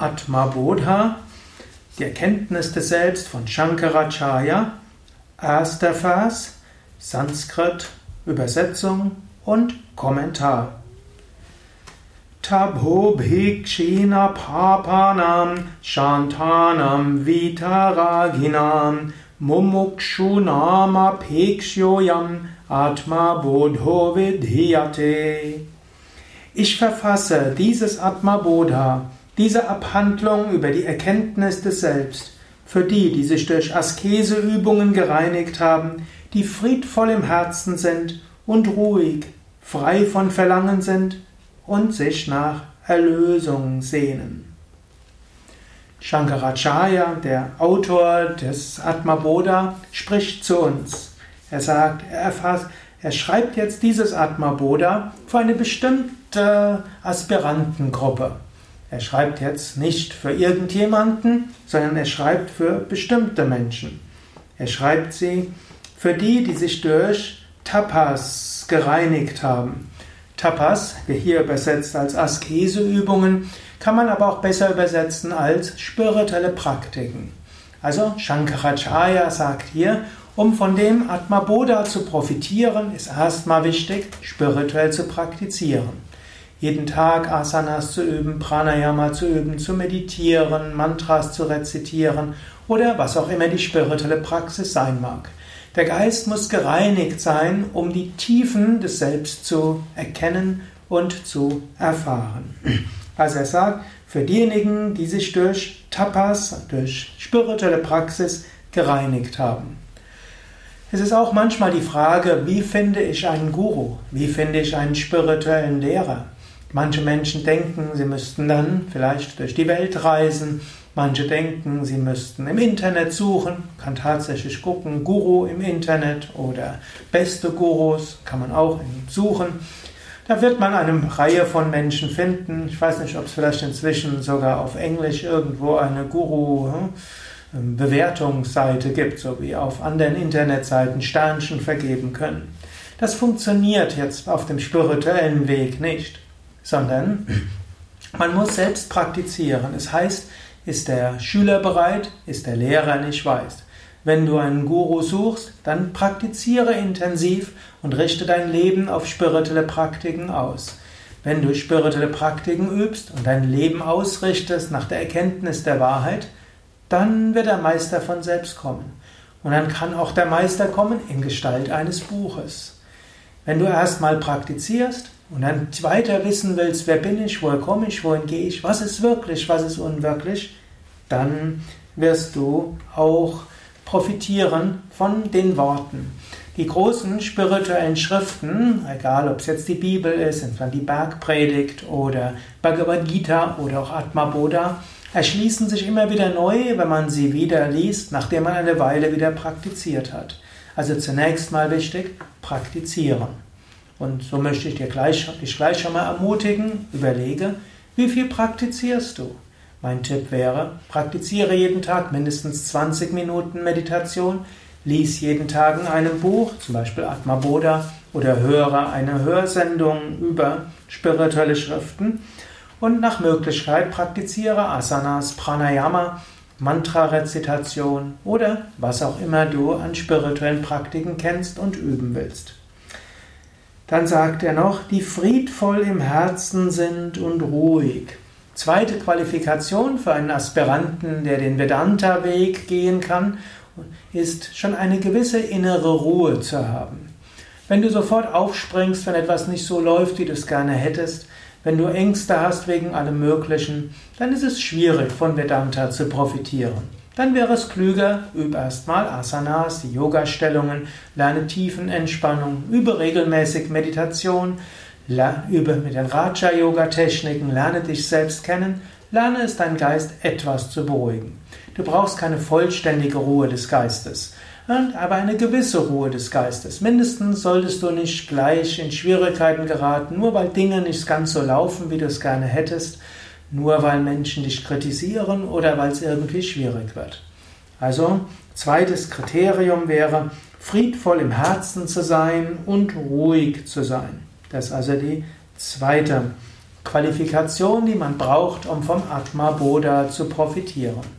Atma Bodha, die Erkenntnis des Selbst von Shankaracharya, erster Vers, Sanskrit, Übersetzung und Kommentar. Tabho bhikshina papanam shantanam vitaraginam mumukshunam apekshoyam atma bodho vidhyate. Ich verfasse dieses Atma Bodha, diese Abhandlung über die Erkenntnis des Selbst, für die, die sich durch Askeseübungen gereinigt haben, die friedvoll im Herzen sind und ruhig, frei von Verlangen sind und sich nach Erlösung sehnen. Shankaracharya, der Autor des Atma Bodha, spricht zu uns. Er sagt, er, erfasst, er schreibt jetzt dieses Atma Bodha für eine bestimmte Aspirantengruppe. Er schreibt jetzt nicht für irgendjemanden, sondern er schreibt für bestimmte Menschen. Er schreibt sie für die, die sich durch Tapas gereinigt haben. Tapas, hier übersetzt als Askeseübungen, kann man aber auch besser übersetzen als spirituelle Praktiken. Also Shankaracharya sagt hier, um von dem Atma Bodha zu profitieren, ist erstmal wichtig, spirituell zu praktizieren. Jeden Tag Asanas zu üben, Pranayama zu üben, zu meditieren, Mantras zu rezitieren oder was auch immer die spirituelle Praxis sein mag. Der Geist muss gereinigt sein, um die Tiefen des Selbst zu erkennen und zu erfahren. Also er sagt, für diejenigen, die sich durch Tapas, durch spirituelle Praxis gereinigt haben. Es ist auch manchmal die Frage, wie finde ich einen Guru? Wie finde ich einen spirituellen Lehrer? Manche Menschen denken, sie müssten dann vielleicht durch die Welt reisen. Manche denken, sie müssten im Internet suchen. Kann tatsächlich gucken, Guru im Internet oder beste Gurus kann man auch suchen. Da wird man eine Reihe von Menschen finden. Ich weiß nicht, ob es vielleicht inzwischen sogar auf Englisch irgendwo eine Guru hm, ähm, gibt, so wie auf anderen Internetseiten Sternchen vergeben können. Das funktioniert jetzt auf dem spirituellen Weg nicht, sondern man muss selbst praktizieren. Es heißt, ist der Schüler bereit, ist der Lehrer nicht weiß. Wenn du einen Guru suchst, dann praktiziere intensiv und richte dein Leben auf spirituelle Praktiken aus. Wenn du spirituelle Praktiken übst und dein Leben ausrichtest nach der Erkenntnis der Wahrheit, dann wird der Meister von selbst kommen. Und dann kann auch der Meister kommen in Gestalt eines Buches. Wenn du erstmal praktizierst und dann weiter wissen willst, wer bin ich, woher komme ich, wohin gehe ich, was ist wirklich, was ist unwirklich, dann wirst du auch profitieren von den Worten. Die großen spirituellen Schriften, egal ob es jetzt die Bibel ist, entweder die Bergpredigt oder Bhagavad Gita oder auch Atma Bodha, erschließen sich immer wieder neu, wenn man sie wieder liest, nachdem man eine Weile wieder praktiziert hat. Also zunächst mal wichtig, praktizieren. Und so möchte ich dir gleich, dich gleich schon mal ermutigen, überlege, wie viel praktizierst du? Mein Tipp wäre, praktiziere jeden Tag mindestens 20 Minuten Meditation, lies jeden Tag in einem Buch, zum Beispiel Atma Bodha, oder höre eine Hörsendung über spirituelle Schriften und nach Möglichkeit praktiziere Asanas, Pranayama, Mantra-Rezitation oder was auch immer du an spirituellen Praktiken kennst und üben willst. Dann sagt er noch, die friedvoll im Herzen sind und ruhig. Zweite Qualifikation für einen Aspiranten, der den Vedanta-Weg gehen kann, ist schon eine gewisse innere Ruhe zu haben. Wenn du sofort aufspringst, wenn etwas nicht so läuft, wie du es gerne hättest, wenn du Ängste hast wegen allem Möglichen, dann ist es schwierig, von Vedanta zu profitieren. Dann wäre es klüger, übe erstmal Asanas, die Yoga-Stellungen, lerne Tiefenentspannung, übe regelmäßig Meditation, übe mit den Raja-Yoga-Techniken, lerne dich selbst kennen, lerne es deinen Geist etwas zu beruhigen. Du brauchst keine vollständige Ruhe des Geistes aber eine gewisse Ruhe des Geistes. Mindestens solltest du nicht gleich in Schwierigkeiten geraten, nur weil Dinge nicht ganz so laufen, wie du es gerne hättest, nur weil Menschen dich kritisieren oder weil es irgendwie schwierig wird. Also, zweites Kriterium wäre, friedvoll im Herzen zu sein und ruhig zu sein. Das ist also die zweite Qualifikation, die man braucht, um vom Atma Bodha zu profitieren.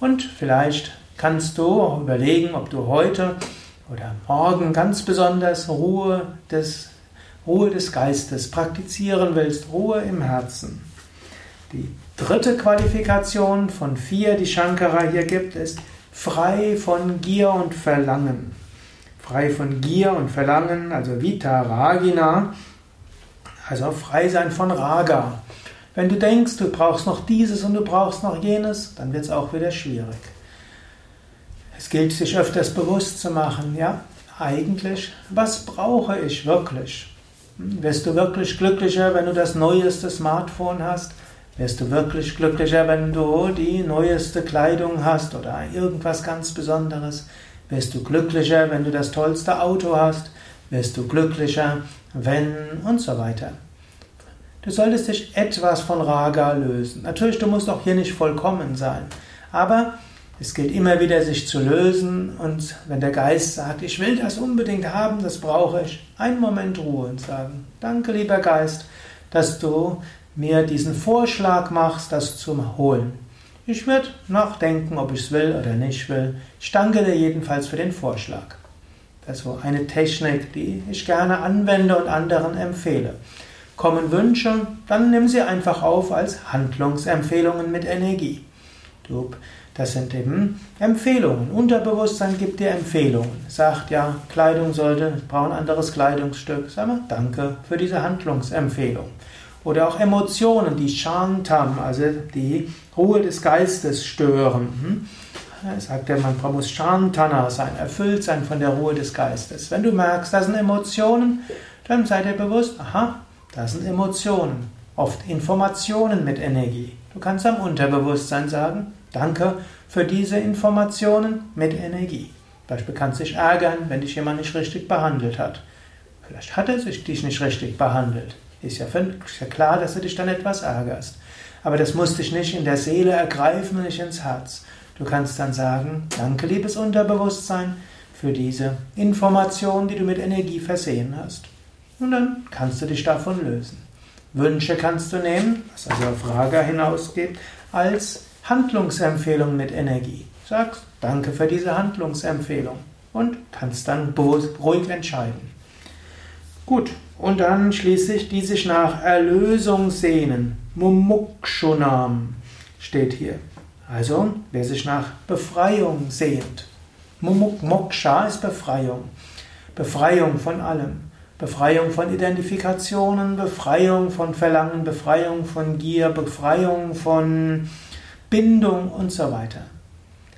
Und vielleicht kannst du überlegen, ob du heute oder morgen ganz besonders Ruhe des, Ruhe des Geistes praktizieren willst, Ruhe im Herzen. Die dritte Qualifikation von vier, die Shankara hier gibt, ist frei von Gier und Verlangen. Frei von Gier und Verlangen, also Vita Ragina, also frei sein von Raga. Wenn du denkst, du brauchst noch dieses und du brauchst noch jenes, dann wird es auch wieder schwierig. Es gilt, sich öfters bewusst zu machen, ja, eigentlich, was brauche ich wirklich? Hm, wirst du wirklich glücklicher, wenn du das neueste Smartphone hast? Wirst du wirklich glücklicher, wenn du die neueste Kleidung hast oder irgendwas ganz Besonderes? Wirst du glücklicher, wenn du das tollste Auto hast? Wirst du glücklicher, wenn und so weiter. Du solltest dich etwas von Raga lösen. Natürlich, du musst auch hier nicht vollkommen sein, aber es gilt immer wieder, sich zu lösen und wenn der Geist sagt, ich will das unbedingt haben, das brauche ich, einen Moment Ruhe und sagen, danke lieber Geist, dass du mir diesen Vorschlag machst, das zu holen. Ich werde nachdenken, ob ich es will oder nicht will. Ich danke dir jedenfalls für den Vorschlag. Das ist so eine Technik, die ich gerne anwende und anderen empfehle. Kommen Wünsche, dann nimm sie einfach auf als Handlungsempfehlungen mit Energie. Das sind eben Empfehlungen. Unterbewusstsein gibt dir Empfehlungen. Sagt ja, Kleidung sollte, ich brauche ein anderes Kleidungsstück. Sag mal, danke für diese Handlungsempfehlung. Oder auch Emotionen, die Shantam, also die Ruhe des Geistes stören. Hm? sagt er, man muss Shantana sein, erfüllt sein von der Ruhe des Geistes. Wenn du merkst, das sind Emotionen, dann sei dir bewusst, aha, das sind Emotionen, oft Informationen mit Energie. Du kannst am Unterbewusstsein sagen, danke für diese Informationen mit Energie. Beispiel kannst dich ärgern, wenn dich jemand nicht richtig behandelt hat. Vielleicht hat er sich dich nicht richtig behandelt. Ist ja, klar, dass du dich dann etwas ärgerst. Aber das muss dich nicht in der Seele ergreifen und nicht ins Herz. Du kannst dann sagen, danke liebes Unterbewusstsein für diese Information, die du mit Energie versehen hast. Und dann kannst du dich davon lösen. Wünsche kannst du nehmen, was also auf Raga hinausgeht, als Handlungsempfehlung mit Energie. Sagst, danke für diese Handlungsempfehlung und kannst dann ruhig entscheiden. Gut, und dann schließlich die sich nach Erlösung sehnen. Mumukshunam steht hier. Also, wer sich nach Befreiung sehnt. Moksha ist Befreiung. Befreiung von allem. Befreiung von Identifikationen, Befreiung von Verlangen, Befreiung von Gier, Befreiung von Bindung und so weiter.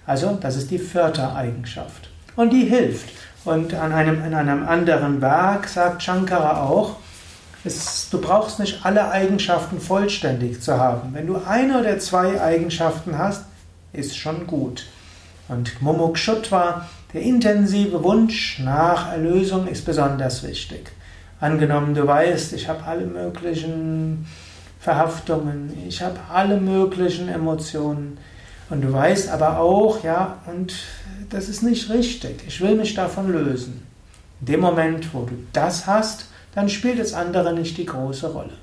Also, das ist die vierte Eigenschaft. Und die hilft. Und an einem, in einem anderen Werk sagt Shankara auch, es, du brauchst nicht alle Eigenschaften vollständig zu haben. Wenn du eine oder zwei Eigenschaften hast, ist schon gut. Und Mumukshutva, der intensive Wunsch nach Erlösung, ist besonders wichtig. Angenommen, du weißt, ich habe alle möglichen Verhaftungen, ich habe alle möglichen Emotionen. Und du weißt aber auch, ja, und das ist nicht richtig. Ich will mich davon lösen. In dem Moment, wo du das hast, dann spielt das andere nicht die große Rolle.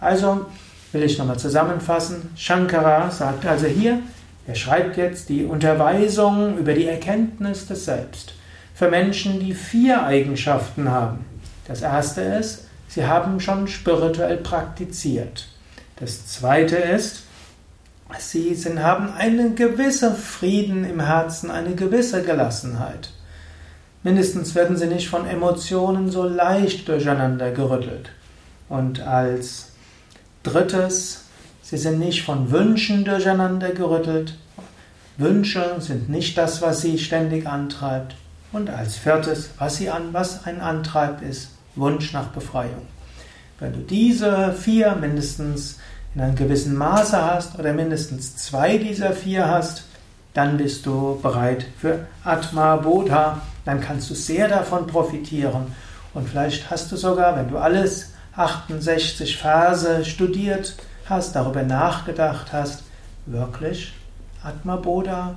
Also will ich nochmal zusammenfassen. Shankara sagt also hier, er schreibt jetzt die Unterweisung über die Erkenntnis des Selbst für Menschen, die vier Eigenschaften haben. Das erste ist, sie haben schon spirituell praktiziert. Das zweite ist, sie sind, haben einen gewissen Frieden im Herzen, eine gewisse Gelassenheit. Mindestens werden sie nicht von Emotionen so leicht durcheinander gerüttelt. Und als drittes, sie sind nicht von Wünschen durcheinander gerüttelt. Wünsche sind nicht das, was sie ständig antreibt. Und als viertes, was sie an, was einen antreibt, ist Wunsch nach Befreiung. Wenn du diese vier mindestens in einem gewissen Maße hast oder mindestens zwei dieser vier hast, dann bist du bereit für Atma Bodha, dann kannst du sehr davon profitieren. Und vielleicht hast du sogar, wenn du alles 68 Verse studiert hast, darüber nachgedacht hast, wirklich Atma Bodha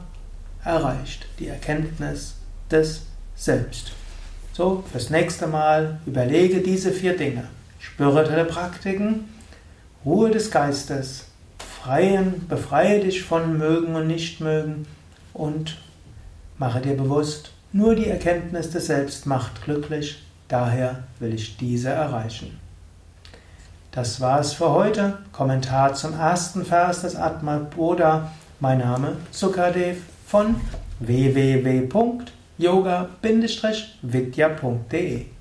erreicht, die Erkenntnis des Selbst. So, fürs nächste Mal überlege diese vier Dinge. Spirituelle Praktiken, Ruhe des Geistes, freien, befreie dich von Mögen und Nichtmögen und mache dir bewusst, nur die Erkenntnis des Selbst macht glücklich, daher will ich diese erreichen. Das war's für heute. Kommentar zum ersten Vers des Atma Bodha. Mein Name Sukadev von www.yoga-vidya.de